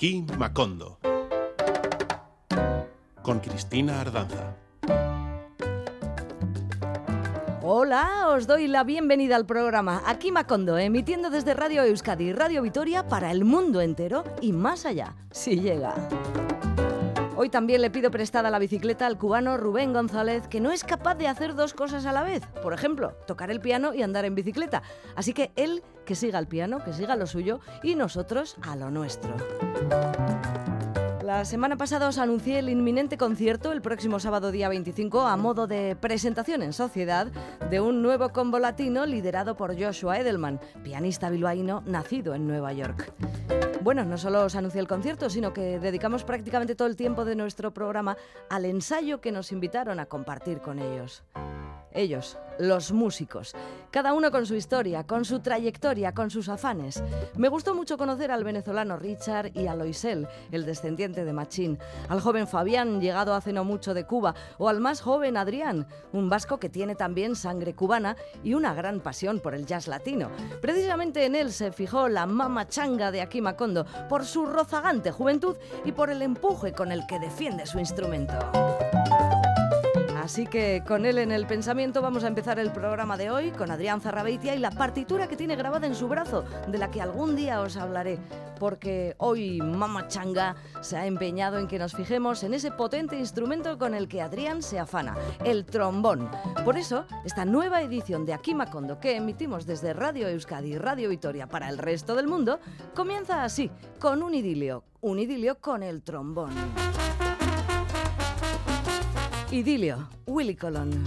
Aquí Macondo. Con Cristina Ardanza. Hola, os doy la bienvenida al programa Aquí Macondo, emitiendo desde Radio Euskadi Radio Vitoria para el mundo entero y más allá, si llega. Hoy también le pido prestada la bicicleta al cubano Rubén González, que no es capaz de hacer dos cosas a la vez. Por ejemplo, tocar el piano y andar en bicicleta. Así que él que siga el piano, que siga lo suyo y nosotros a lo nuestro. La semana pasada os anuncié el inminente concierto el próximo sábado día 25 a modo de presentación en sociedad de un nuevo combo latino liderado por Joshua Edelman, pianista bilbaíno nacido en Nueva York. Bueno, no solo os anuncié el concierto, sino que dedicamos prácticamente todo el tiempo de nuestro programa al ensayo que nos invitaron a compartir con ellos. Ellos, los músicos, cada uno con su historia, con su trayectoria, con sus afanes. Me gustó mucho conocer al venezolano Richard y a Loisel, el descendiente de Machín, al joven Fabián, llegado hace no mucho de Cuba, o al más joven Adrián, un vasco que tiene también sangre cubana y una gran pasión por el jazz latino. Precisamente en él se fijó la mama changa de Akima Kondo, por su rozagante juventud y por el empuje con el que defiende su instrumento. Así que con él en el pensamiento vamos a empezar el programa de hoy con Adrián Zarrabeitia y la partitura que tiene grabada en su brazo, de la que algún día os hablaré, porque hoy Mama Changa se ha empeñado en que nos fijemos en ese potente instrumento con el que Adrián se afana, el trombón. Por eso, esta nueva edición de Aquí Macondo que emitimos desde Radio Euskadi y Radio Vitoria para el resto del mundo, comienza así, con un idilio, un idilio con el trombón. Idilio, Willy Colón.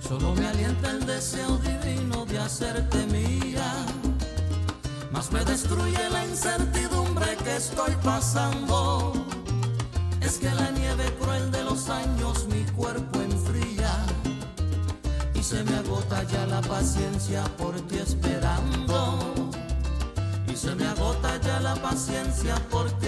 Solo me alienta el deseo divino de hacerte mía, más me destruye la incertidumbre que estoy pasando. Que la nieve cruel de los años mi cuerpo enfría y se me agota ya la paciencia por ti esperando. Y se me agota ya la paciencia por ti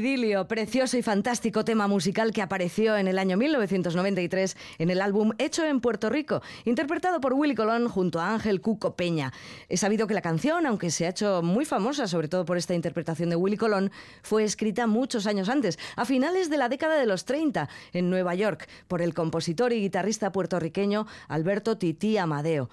Idilio, precioso y fantástico tema musical que apareció en el año 1993 en el álbum Hecho en Puerto Rico, interpretado por Willy Colón junto a Ángel Cuco Peña. He sabido que la canción, aunque se ha hecho muy famosa, sobre todo por esta interpretación de Willy Colón, fue escrita muchos años antes, a finales de la década de los 30, en Nueva York, por el compositor y guitarrista puertorriqueño Alberto Tití Amadeo.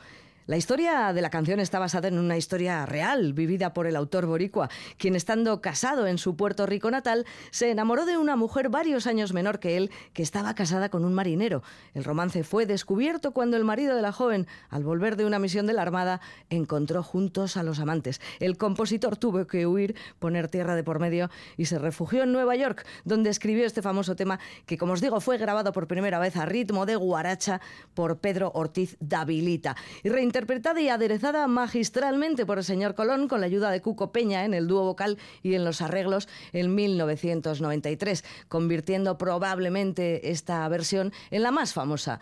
La historia de la canción está basada en una historia real, vivida por el autor boricua, quien estando casado en su Puerto Rico natal, se enamoró de una mujer varios años menor que él, que estaba casada con un marinero. El romance fue descubierto cuando el marido de la joven, al volver de una misión de la Armada, encontró juntos a los amantes. El compositor tuvo que huir, poner tierra de por medio y se refugió en Nueva York, donde escribió este famoso tema que, como os digo, fue grabado por primera vez a ritmo de guaracha por Pedro Ortiz Davilita y interpretada y aderezada magistralmente por el señor Colón con la ayuda de Cuco Peña en el dúo vocal y en los arreglos en 1993, convirtiendo probablemente esta versión en la más famosa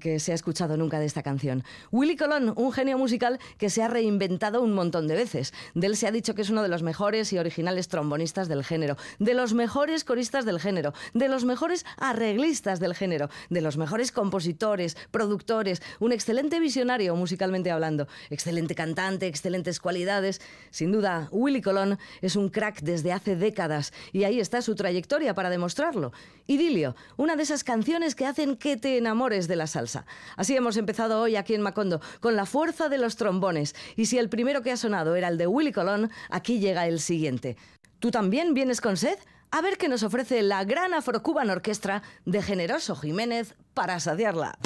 que se ha escuchado nunca de esta canción. Willy Colón, un genio musical que se ha reinventado un montón de veces. De se ha dicho que es uno de los mejores y originales trombonistas del género, de los mejores coristas del género, de los mejores arreglistas del género, de los mejores compositores, productores, un excelente visionario musicalmente hablando, excelente cantante, excelentes cualidades. Sin duda, Willy Colón es un crack desde hace décadas y ahí está su trayectoria para demostrarlo. Idilio, una de esas canciones que hacen que te enamores de las salsa. Así hemos empezado hoy aquí en Macondo, con la fuerza de los trombones. Y si el primero que ha sonado era el de Willy Colón, aquí llega el siguiente. ¿Tú también vienes con sed? A ver qué nos ofrece la gran Afrocuban Orquestra de Generoso Jiménez para saciarla.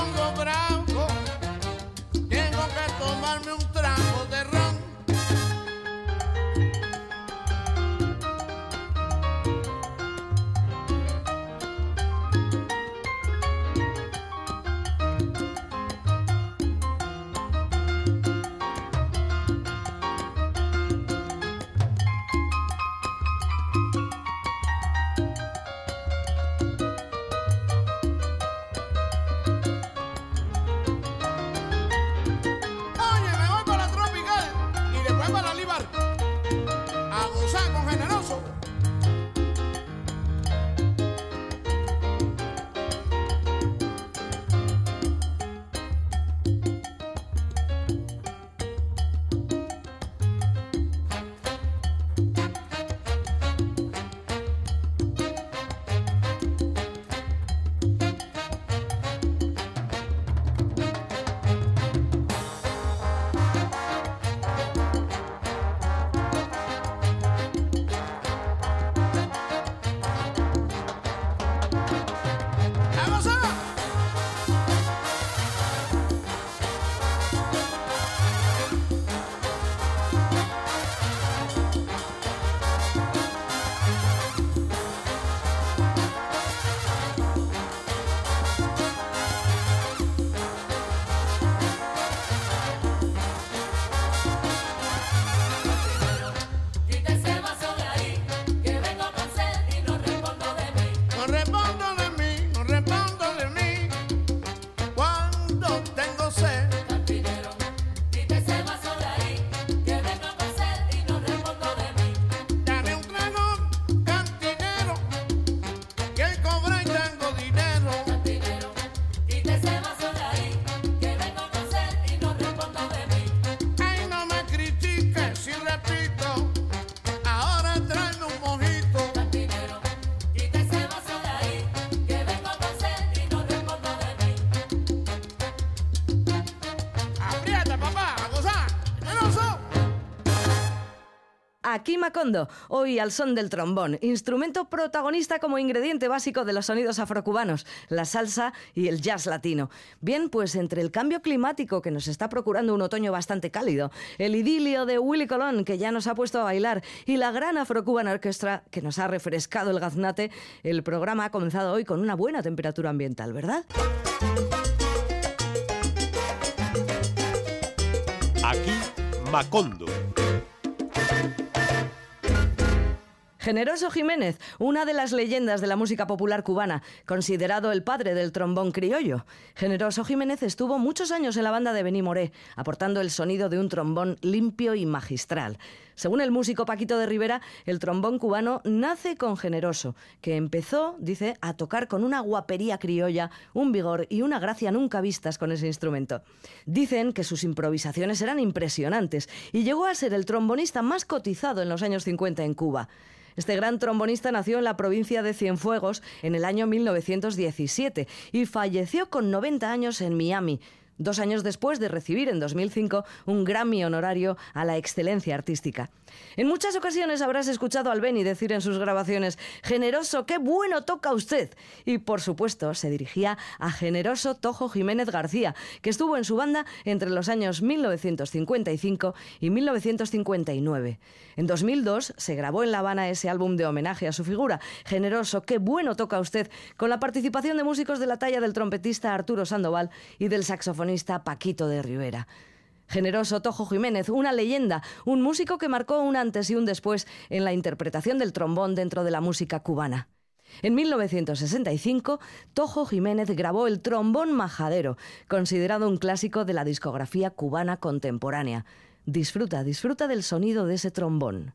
pongo bravo, tengo que tomarme un trago de. Aquí Macondo, hoy al son del trombón, instrumento protagonista como ingrediente básico de los sonidos afrocubanos, la salsa y el jazz latino. Bien, pues entre el cambio climático que nos está procurando un otoño bastante cálido, el idilio de Willy Colón que ya nos ha puesto a bailar y la gran afrocubana orquestra que nos ha refrescado el gaznate, el programa ha comenzado hoy con una buena temperatura ambiental, ¿verdad? Aquí Macondo. Generoso Jiménez, una de las leyendas de la música popular cubana, considerado el padre del trombón criollo. Generoso Jiménez estuvo muchos años en la banda de Benny Moré, aportando el sonido de un trombón limpio y magistral. Según el músico Paquito de Rivera, el trombón cubano nace con Generoso, que empezó, dice, a tocar con una guapería criolla, un vigor y una gracia nunca vistas con ese instrumento. Dicen que sus improvisaciones eran impresionantes y llegó a ser el trombonista más cotizado en los años 50 en Cuba. Este gran trombonista nació en la provincia de Cienfuegos en el año 1917 y falleció con 90 años en Miami, dos años después de recibir en 2005 un Grammy honorario a la excelencia artística. En muchas ocasiones habrás escuchado al Benny decir en sus grabaciones, generoso, qué bueno toca usted. Y por supuesto se dirigía a generoso Tojo Jiménez García, que estuvo en su banda entre los años 1955 y 1959. En 2002 se grabó en La Habana ese álbum de homenaje a su figura, generoso, qué bueno toca usted, con la participación de músicos de la talla del trompetista Arturo Sandoval y del saxofonista Paquito de Rivera. Generoso Tojo Jiménez, una leyenda, un músico que marcó un antes y un después en la interpretación del trombón dentro de la música cubana. En 1965, Tojo Jiménez grabó el Trombón Majadero, considerado un clásico de la discografía cubana contemporánea. Disfruta, disfruta del sonido de ese trombón.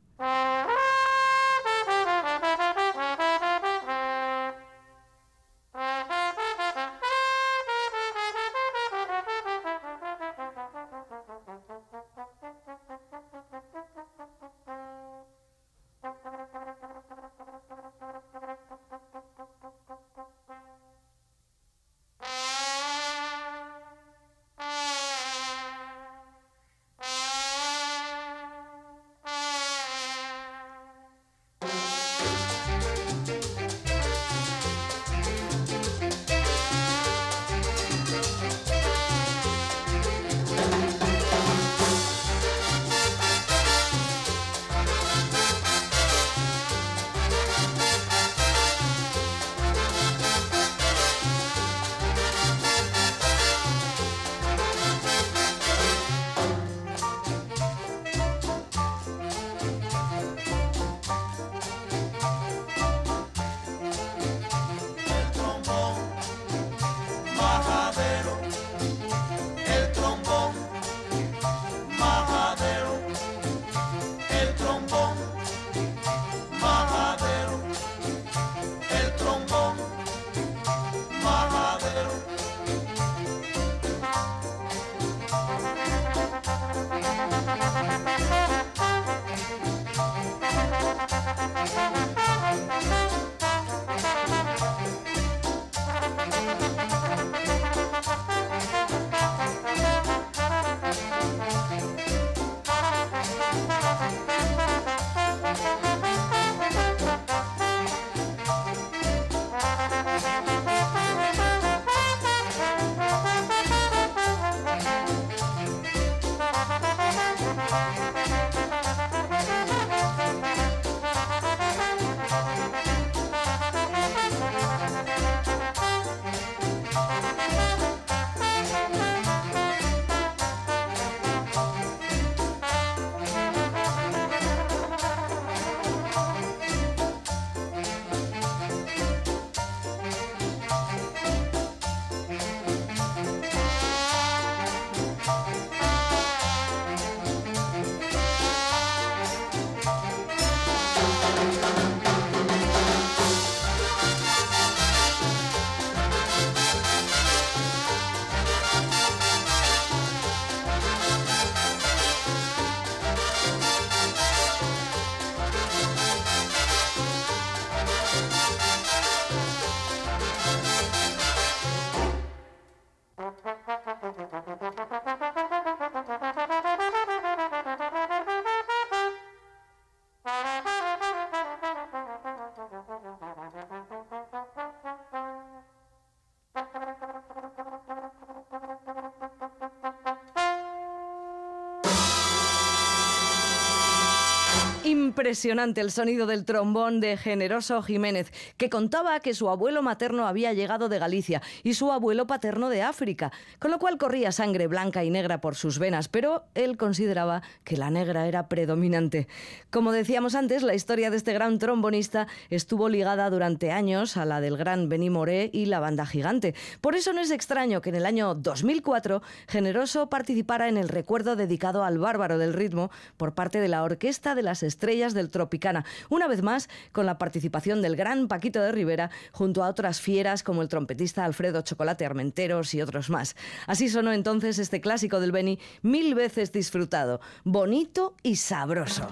Impresionante el sonido del trombón de Generoso Jiménez, contaba que su abuelo materno había llegado de Galicia y su abuelo paterno de África, con lo cual corría sangre blanca y negra por sus venas, pero él consideraba que la negra era predominante. Como decíamos antes, la historia de este gran trombonista estuvo ligada durante años a la del gran Benny Moré y la banda gigante. Por eso no es extraño que en el año 2004 Generoso participara en el recuerdo dedicado al bárbaro del ritmo por parte de la Orquesta de las Estrellas del Tropicana, una vez más con la participación del gran Paquito de Rivera junto a otras fieras como el trompetista Alfredo Chocolate Armenteros y otros más. Así sonó entonces este clásico del Beni mil veces disfrutado, bonito y sabroso.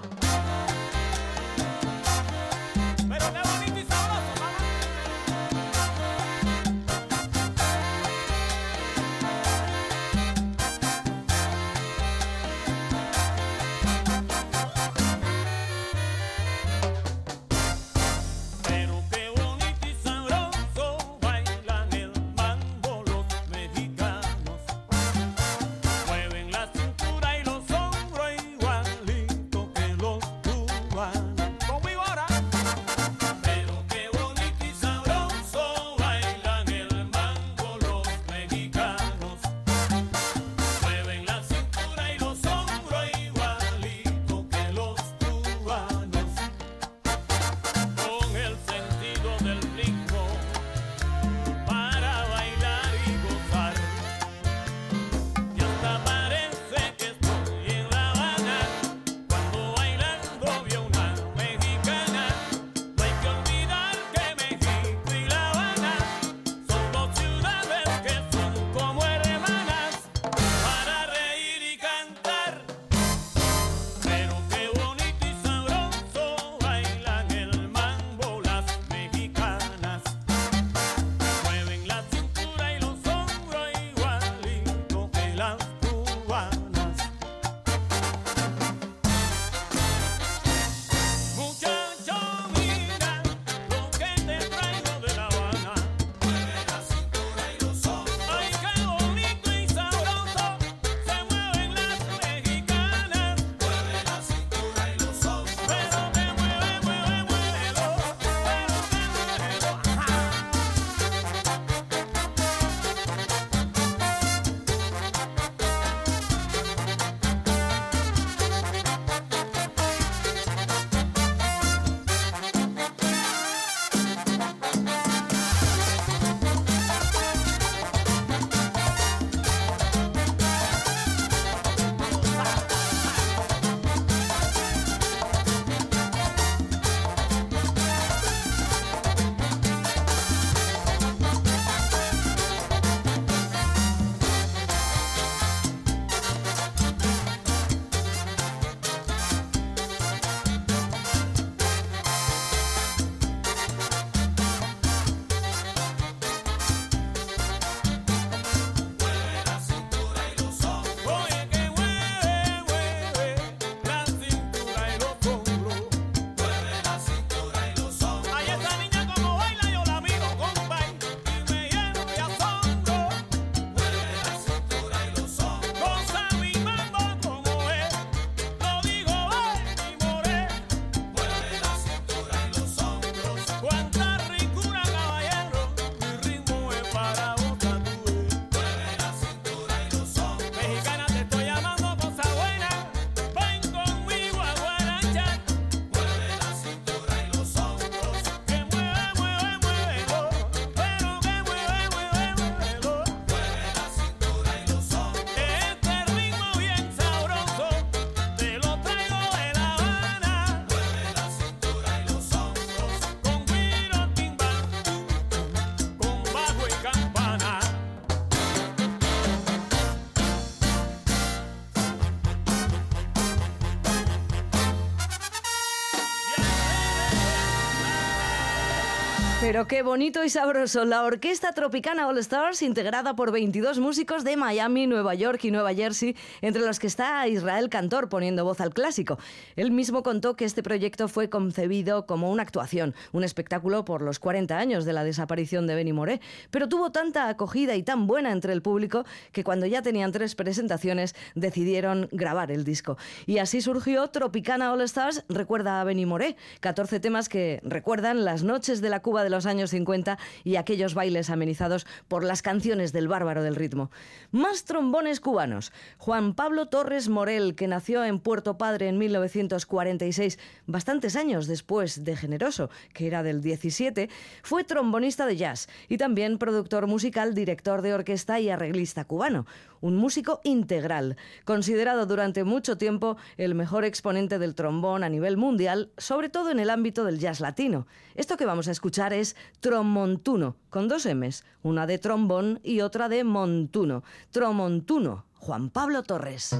Pero qué bonito y sabroso. La Orquesta Tropicana All Stars, integrada por 22 músicos de Miami, Nueva York y Nueva Jersey, entre los que está Israel Cantor poniendo voz al clásico. Él mismo contó que este proyecto fue concebido como una actuación, un espectáculo por los 40 años de la desaparición de Benny Moré, pero tuvo tanta acogida y tan buena entre el público que cuando ya tenían tres presentaciones decidieron grabar el disco. Y así surgió Tropicana All Stars, recuerda a Benny Moré, 14 temas que recuerdan las noches de la Cuba de los años 50 y aquellos bailes amenizados por las canciones del bárbaro del ritmo. Más trombones cubanos. Juan Pablo Torres Morel, que nació en Puerto Padre en 1946, bastantes años después de Generoso, que era del 17, fue trombonista de jazz y también productor musical, director de orquesta y arreglista cubano. Un músico integral, considerado durante mucho tiempo el mejor exponente del trombón a nivel mundial, sobre todo en el ámbito del jazz latino. Esto que vamos a escuchar es Tromontuno, con dos M's, una de trombón y otra de montuno. Tromontuno, Juan Pablo Torres.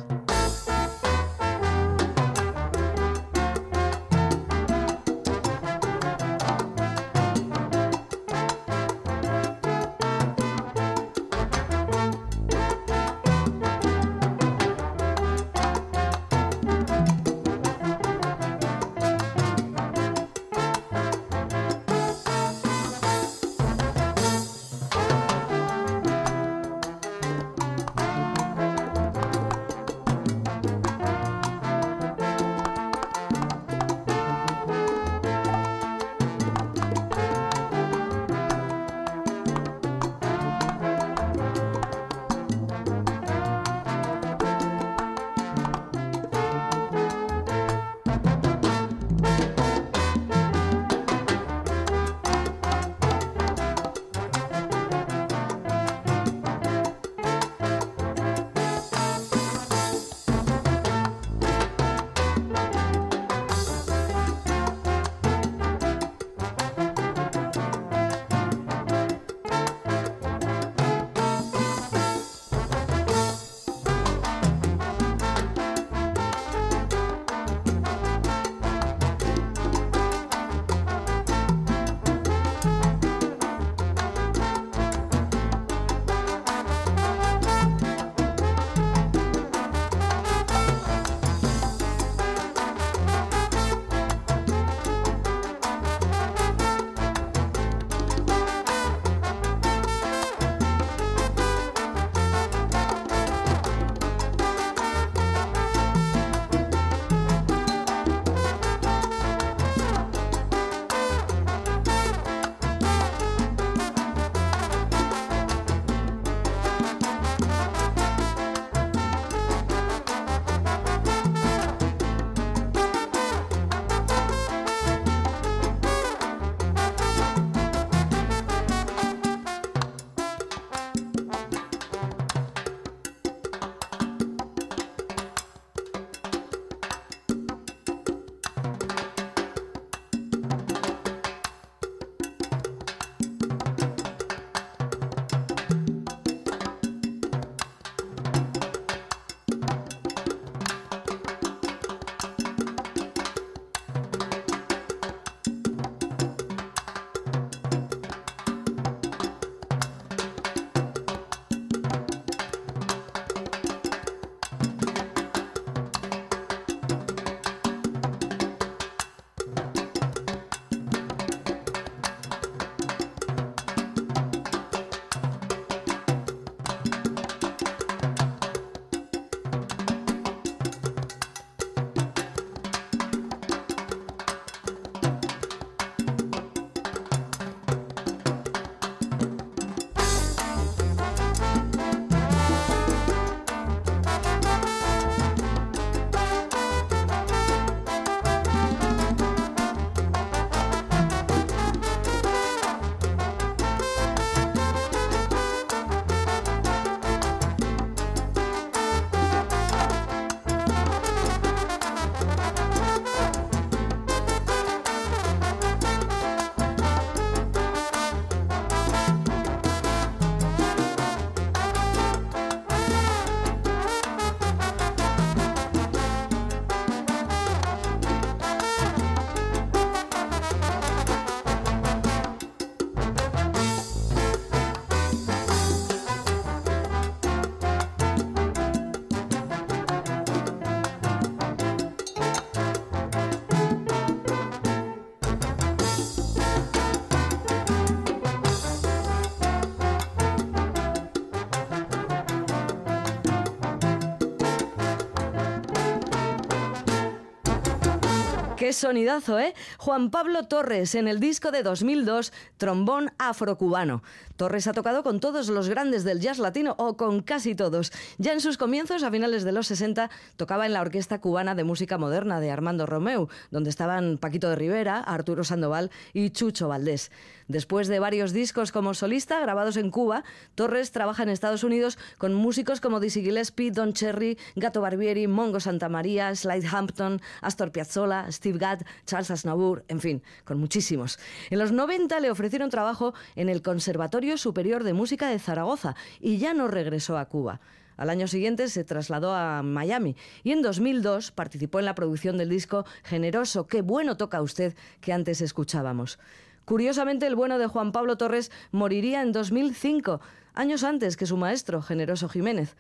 Qué sonidazo, ¿eh? Juan Pablo Torres en el disco de 2002, Trombón Afrocubano. Torres ha tocado con todos los grandes del jazz latino o con casi todos. Ya en sus comienzos, a finales de los 60, tocaba en la Orquesta Cubana de Música Moderna de Armando Romeu, donde estaban Paquito de Rivera, Arturo Sandoval y Chucho Valdés. Después de varios discos como solista grabados en Cuba, Torres trabaja en Estados Unidos con músicos como Dizzy Gillespie, Don Cherry, Gato Barbieri, Mongo Santamaría, Slide Hampton, Astor Piazzolla, Steve Gadd, Charles Aznavour, en fin, con muchísimos. En los 90 le ofrecieron trabajo en el Conservatorio Superior de Música de Zaragoza y ya no regresó a Cuba. Al año siguiente se trasladó a Miami y en 2002 participó en la producción del disco Generoso, qué bueno toca usted que antes escuchábamos. Curiosamente, el bueno de Juan Pablo Torres moriría en 2005, años antes que su maestro, Generoso Jiménez.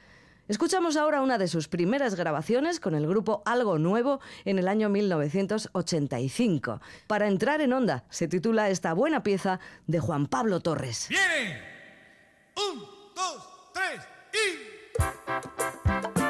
Escuchamos ahora una de sus primeras grabaciones con el grupo Algo Nuevo en el año 1985. Para entrar en onda se titula esta buena pieza de Juan Pablo Torres. ¡Bien! Un, dos, tres y...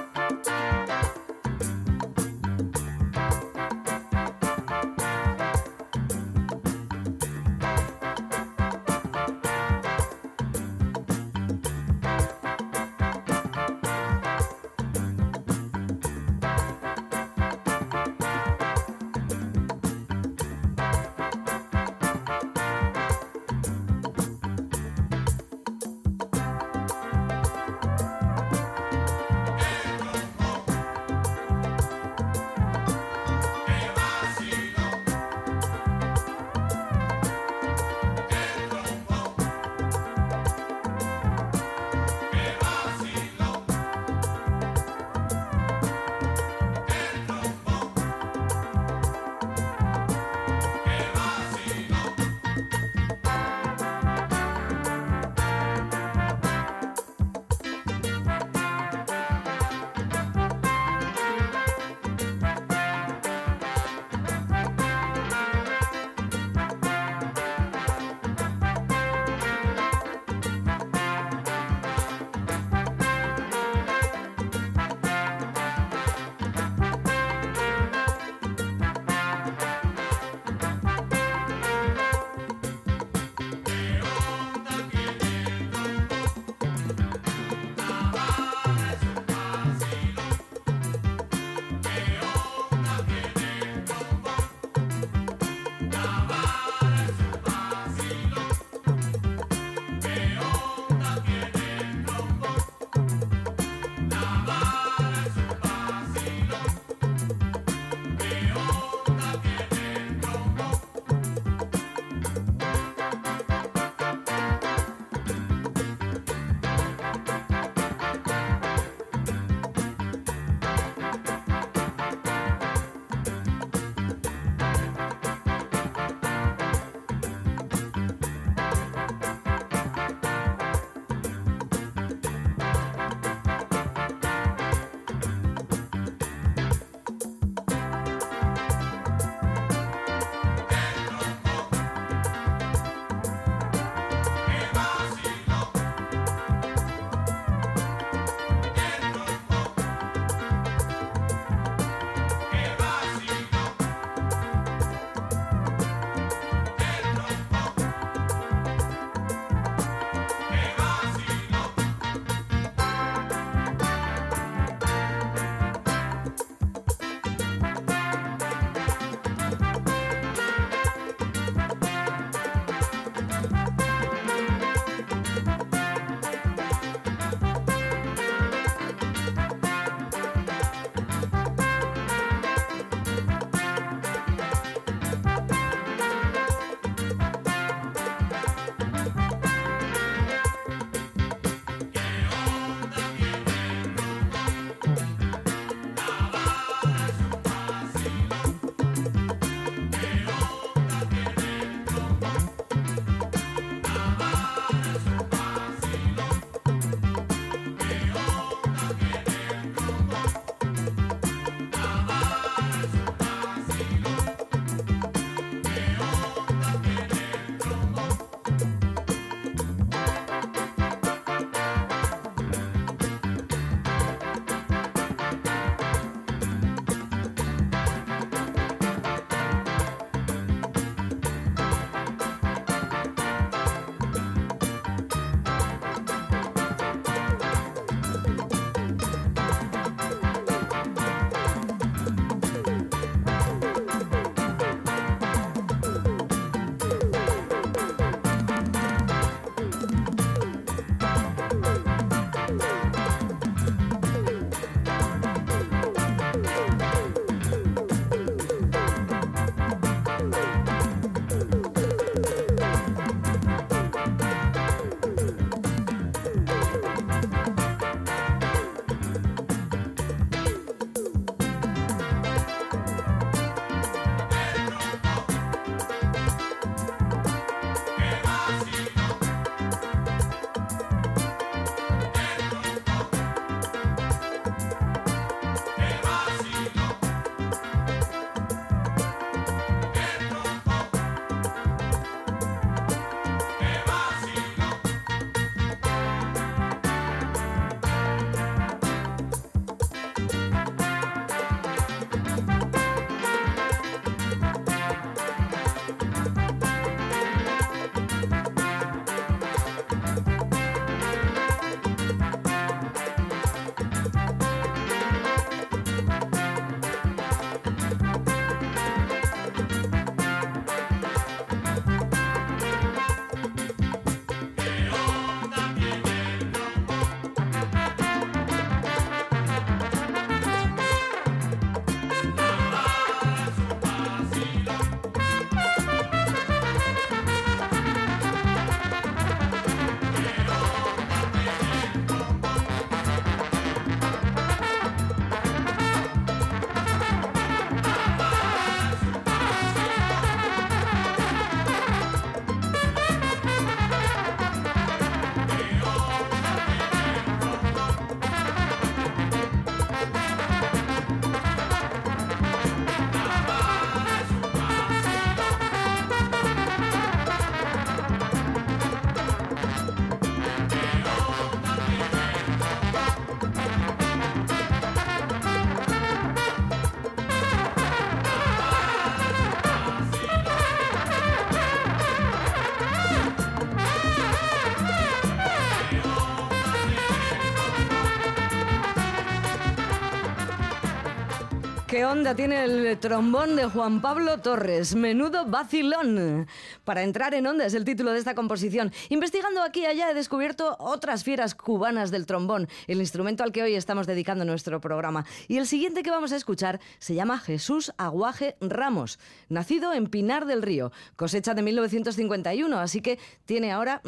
qué onda tiene el trombón de Juan Pablo Torres. Menudo vacilón. Para entrar en onda es el título de esta composición. Investigando aquí y allá he descubierto otras fieras cubanas del trombón, el instrumento al que hoy estamos dedicando nuestro programa. Y el siguiente que vamos a escuchar se llama Jesús Aguaje Ramos, nacido en Pinar del Río, cosecha de 1951, así que tiene ahora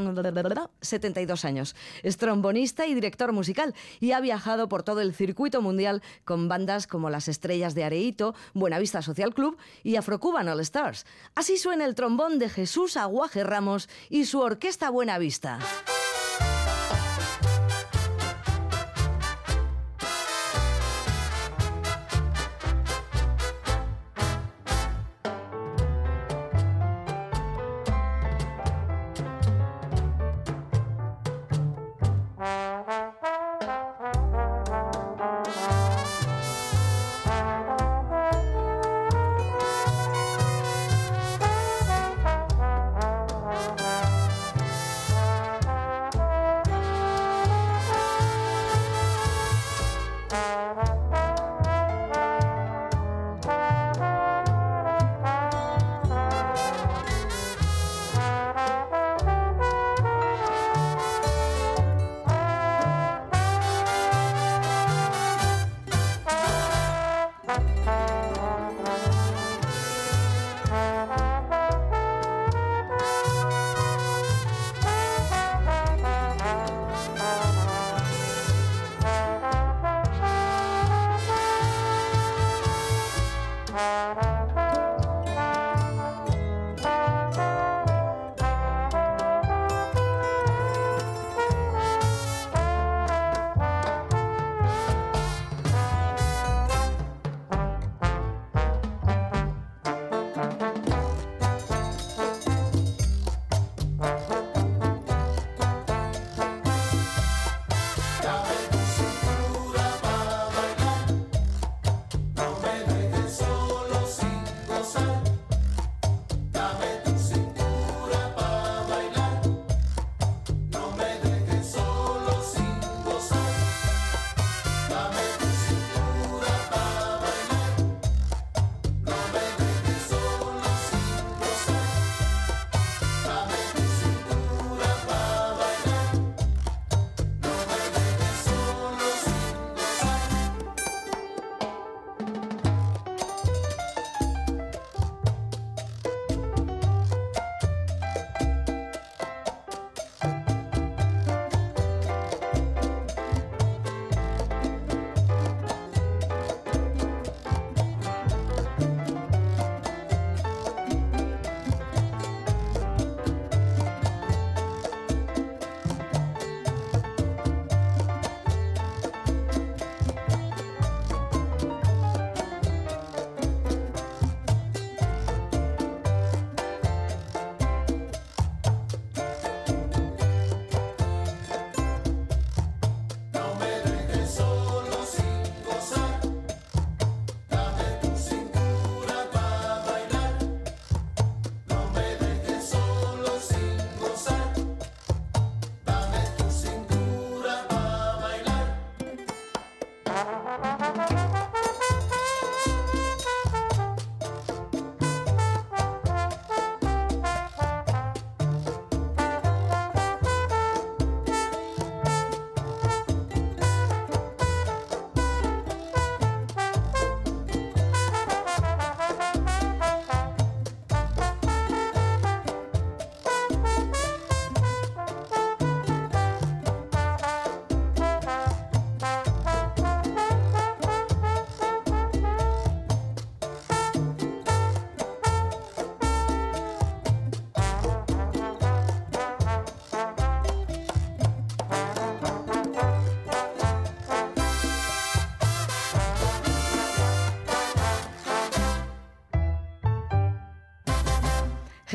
72 años. Es trombonista y director musical y ha viajado por todo el circuito mundial con bandas como Las Estrellas de Areito, Buenavista Social Club y Afrocuban All Stars. Así suena el trombón de Jesús Aguaje Ramos y su orquesta Buenavista.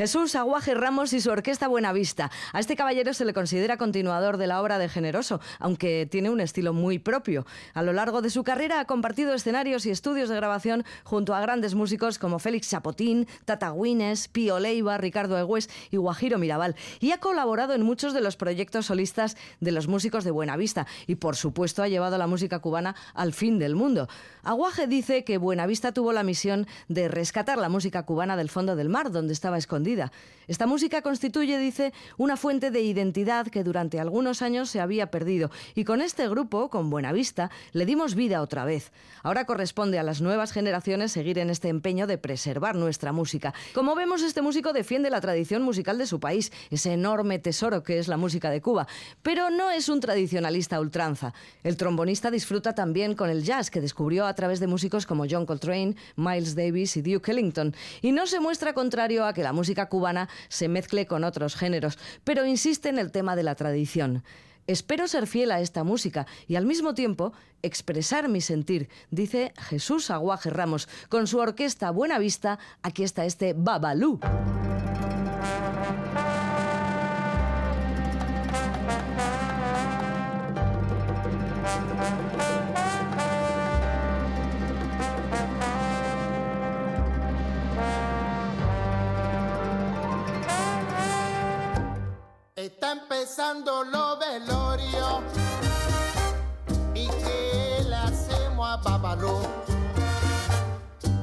Jesús Aguaje Ramos y su orquesta Buenavista. A este caballero se le considera continuador de la obra de Generoso, aunque tiene un estilo muy propio. A lo largo de su carrera ha compartido escenarios y estudios de grabación junto a grandes músicos como Félix Chapotín, Tata Guines, Pío Leiva, Ricardo Egües y Guajiro Mirabal. Y ha colaborado en muchos de los proyectos solistas de los músicos de Buenavista. Y por supuesto ha llevado la música cubana al fin del mundo. Aguaje dice que Buenavista tuvo la misión de rescatar la música cubana del fondo del mar, donde estaba escondida esta música constituye, dice, una fuente de identidad que durante algunos años se había perdido y con este grupo, con Buenavista, le dimos vida otra vez. Ahora corresponde a las nuevas generaciones seguir en este empeño de preservar nuestra música. Como vemos, este músico defiende la tradición musical de su país, ese enorme tesoro que es la música de Cuba, pero no es un tradicionalista ultranza. El trombonista disfruta también con el jazz que descubrió a través de músicos como John Coltrane, Miles Davis y Duke Ellington, y no se muestra contrario a que la música cubana se mezcle con otros géneros, pero insiste en el tema de la tradición. Espero ser fiel a esta música y al mismo tiempo expresar mi sentir, dice Jesús Aguaje Ramos. Con su orquesta Buena Vista, aquí está este Babalú. Empezando lo velorio y que le hacemos a Babalú.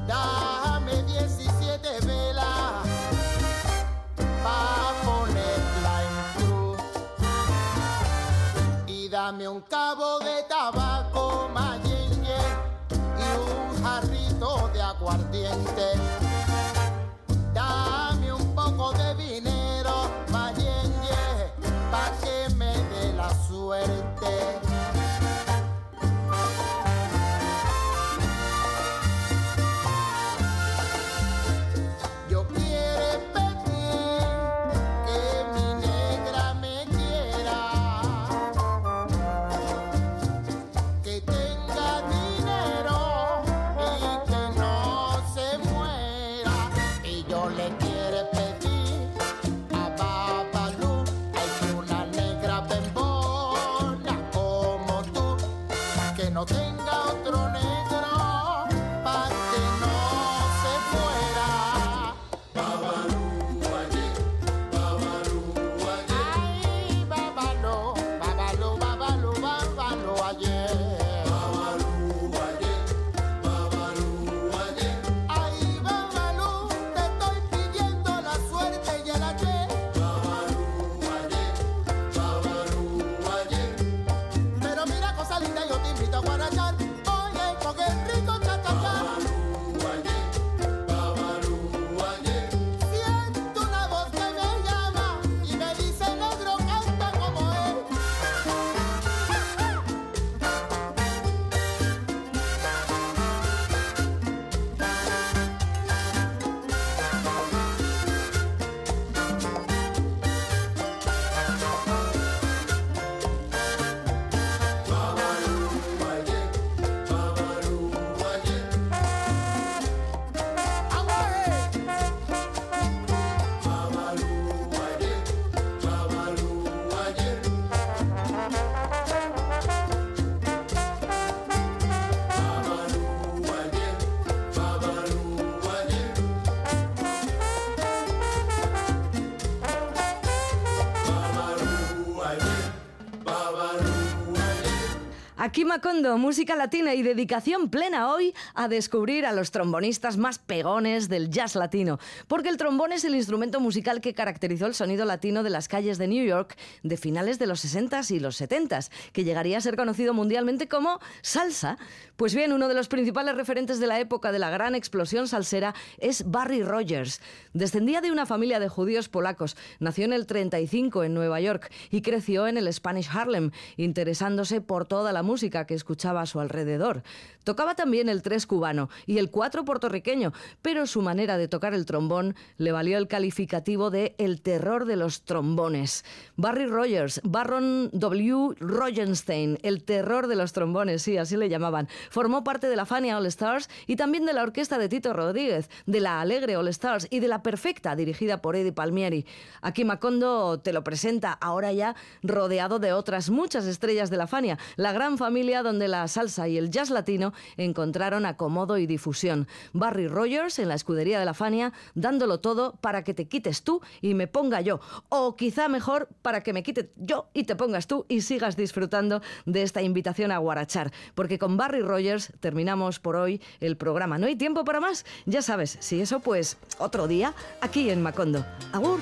Dame 17 velas para ponerla en cruz y dame un cabo de tabaco mayengue y un jarrito de aguardiente. Aquí Macondo, música latina y dedicación plena hoy a descubrir a los trombonistas más pegones del jazz latino, porque el trombón es el instrumento musical que caracterizó el sonido latino de las calles de New York de finales de los 60s y los 70s, que llegaría a ser conocido mundialmente como salsa. Pues bien, uno de los principales referentes de la época de la gran explosión salsera es Barry Rogers. Descendía de una familia de judíos polacos, nació en el 35 en Nueva York y creció en el Spanish Harlem, interesándose por toda la música que escuchaba a su alrededor. Tocaba también el tres cubano y el cuatro puertorriqueño, pero su manera de tocar el trombón le valió el calificativo de el terror de los trombones. Barry Rogers, Barron W. Rogenstein, el terror de los trombones, sí, así le llamaban, formó parte de la Fania All Stars y también de la orquesta de Tito Rodríguez, de la Alegre All Stars y de la Perfecta, dirigida por Eddie Palmieri. Aquí Macondo te lo presenta ahora ya rodeado de otras muchas estrellas de la Fania, la gran familia donde la salsa y el jazz latino encontraron acomodo y difusión. Barry en la escudería de la Fania, dándolo todo para que te quites tú y me ponga yo. O quizá mejor para que me quite yo y te pongas tú y sigas disfrutando de esta invitación a guarachar. Porque con Barry Rogers terminamos por hoy el programa. No hay tiempo para más. Ya sabes, si eso pues otro día aquí en Macondo. Agur.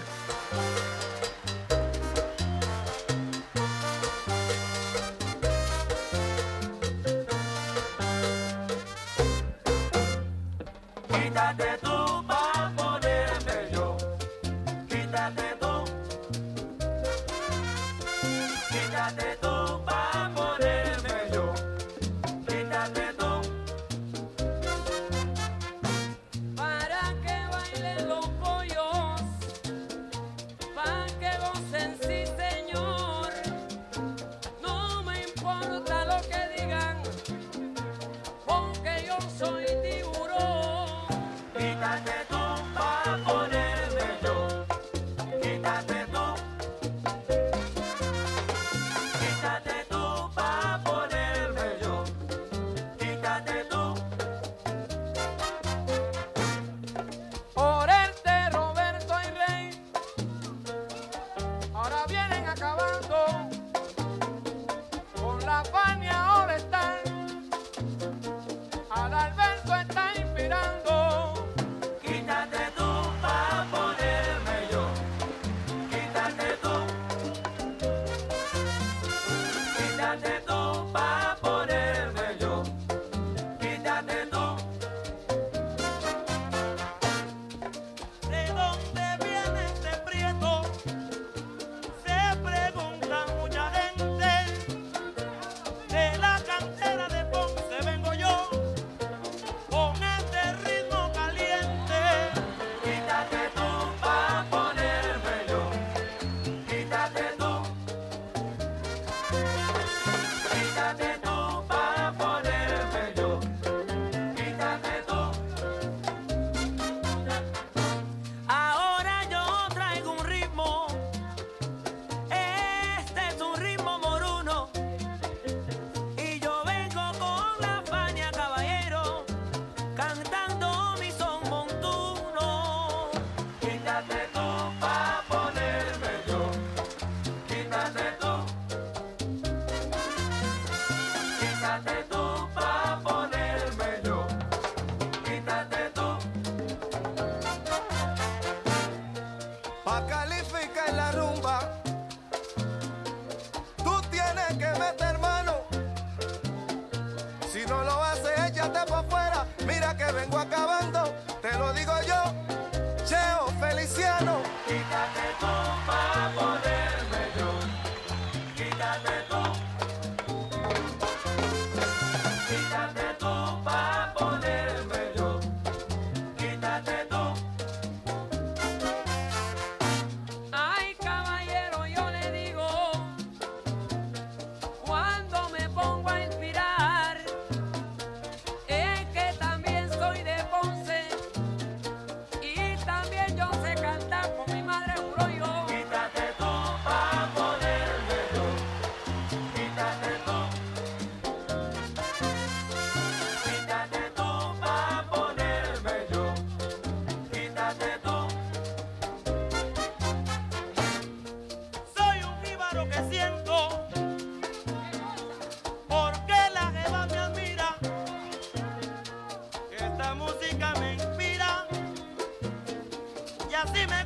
Y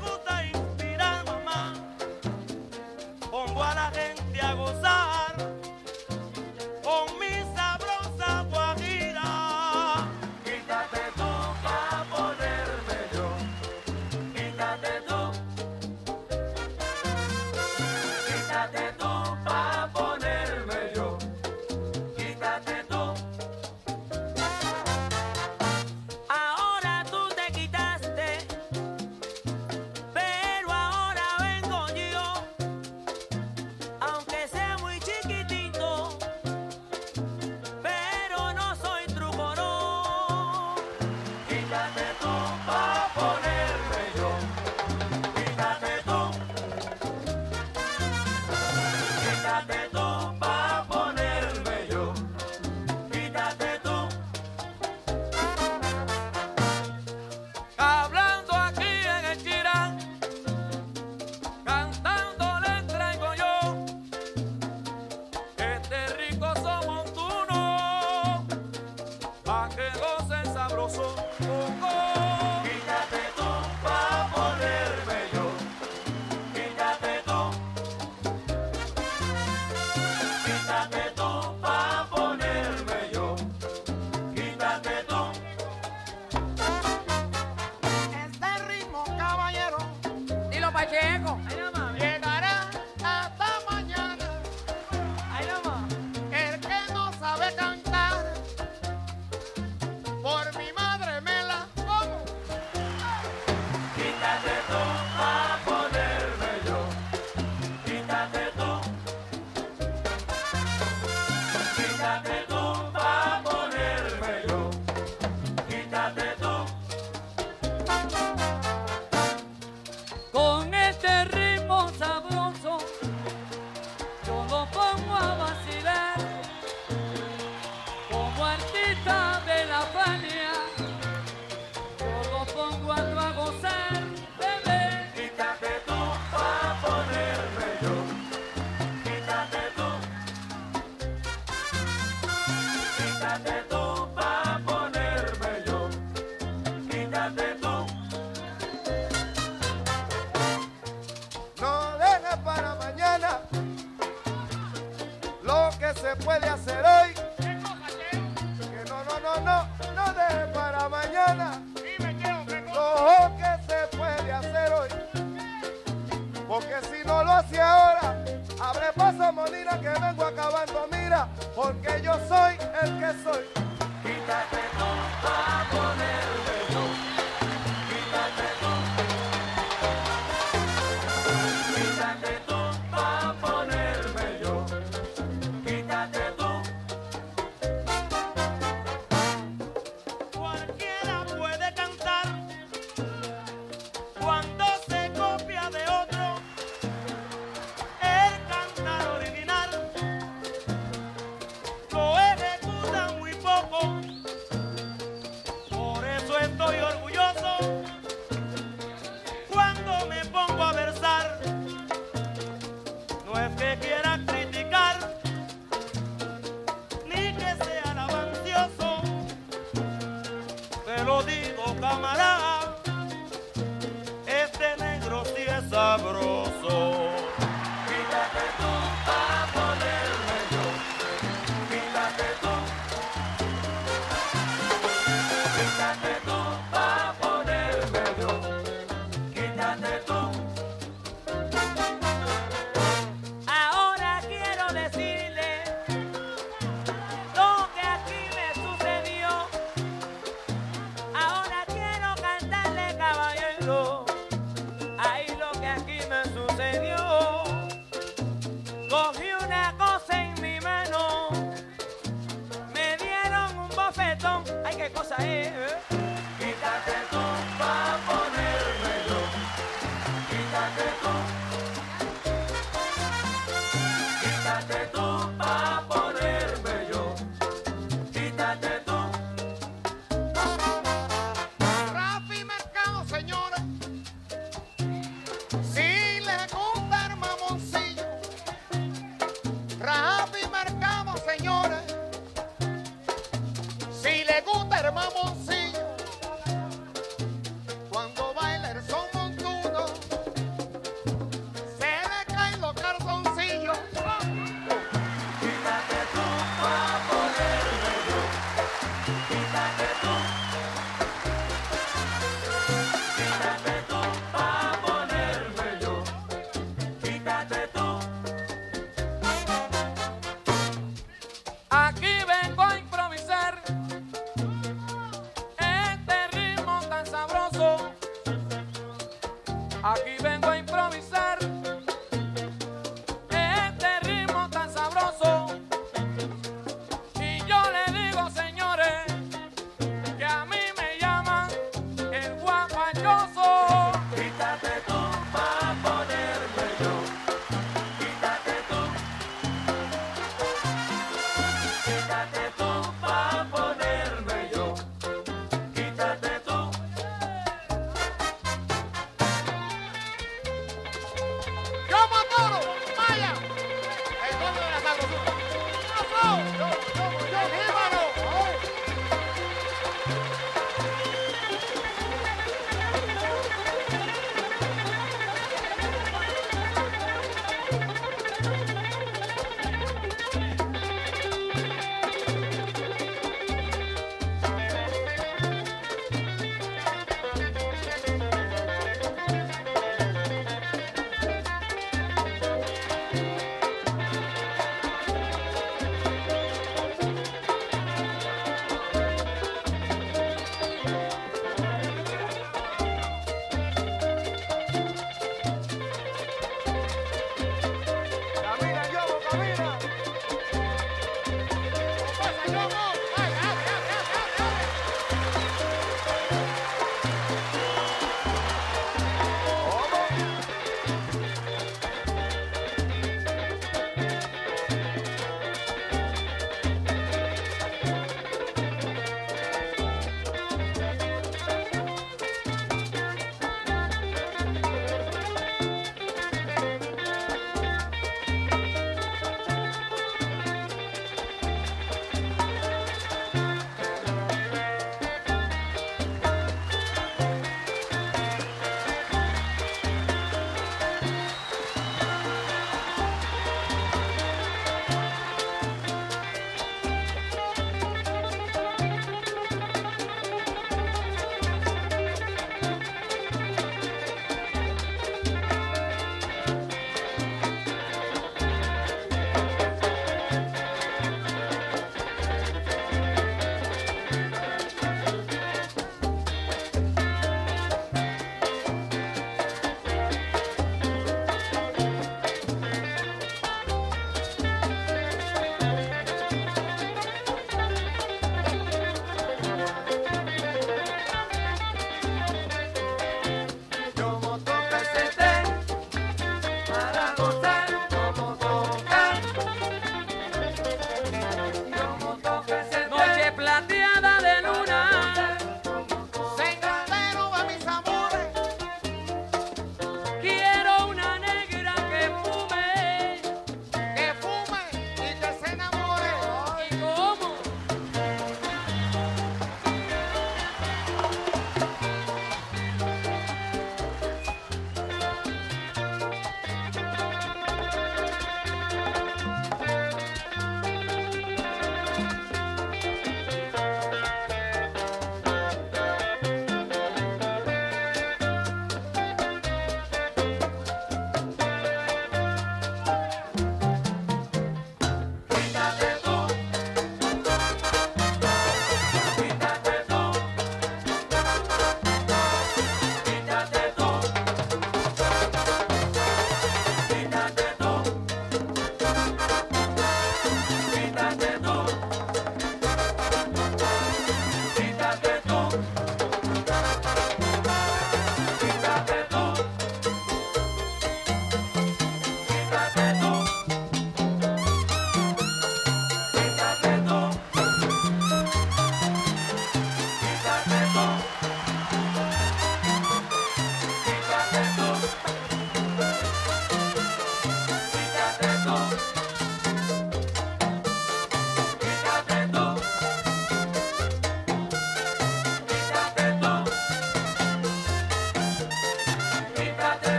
puede hacer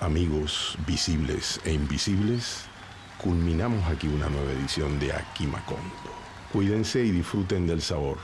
amigos, visibles e invisibles, culminamos aquí una nueva edición de Aquí Macondo. Cuídense y disfruten del sabor.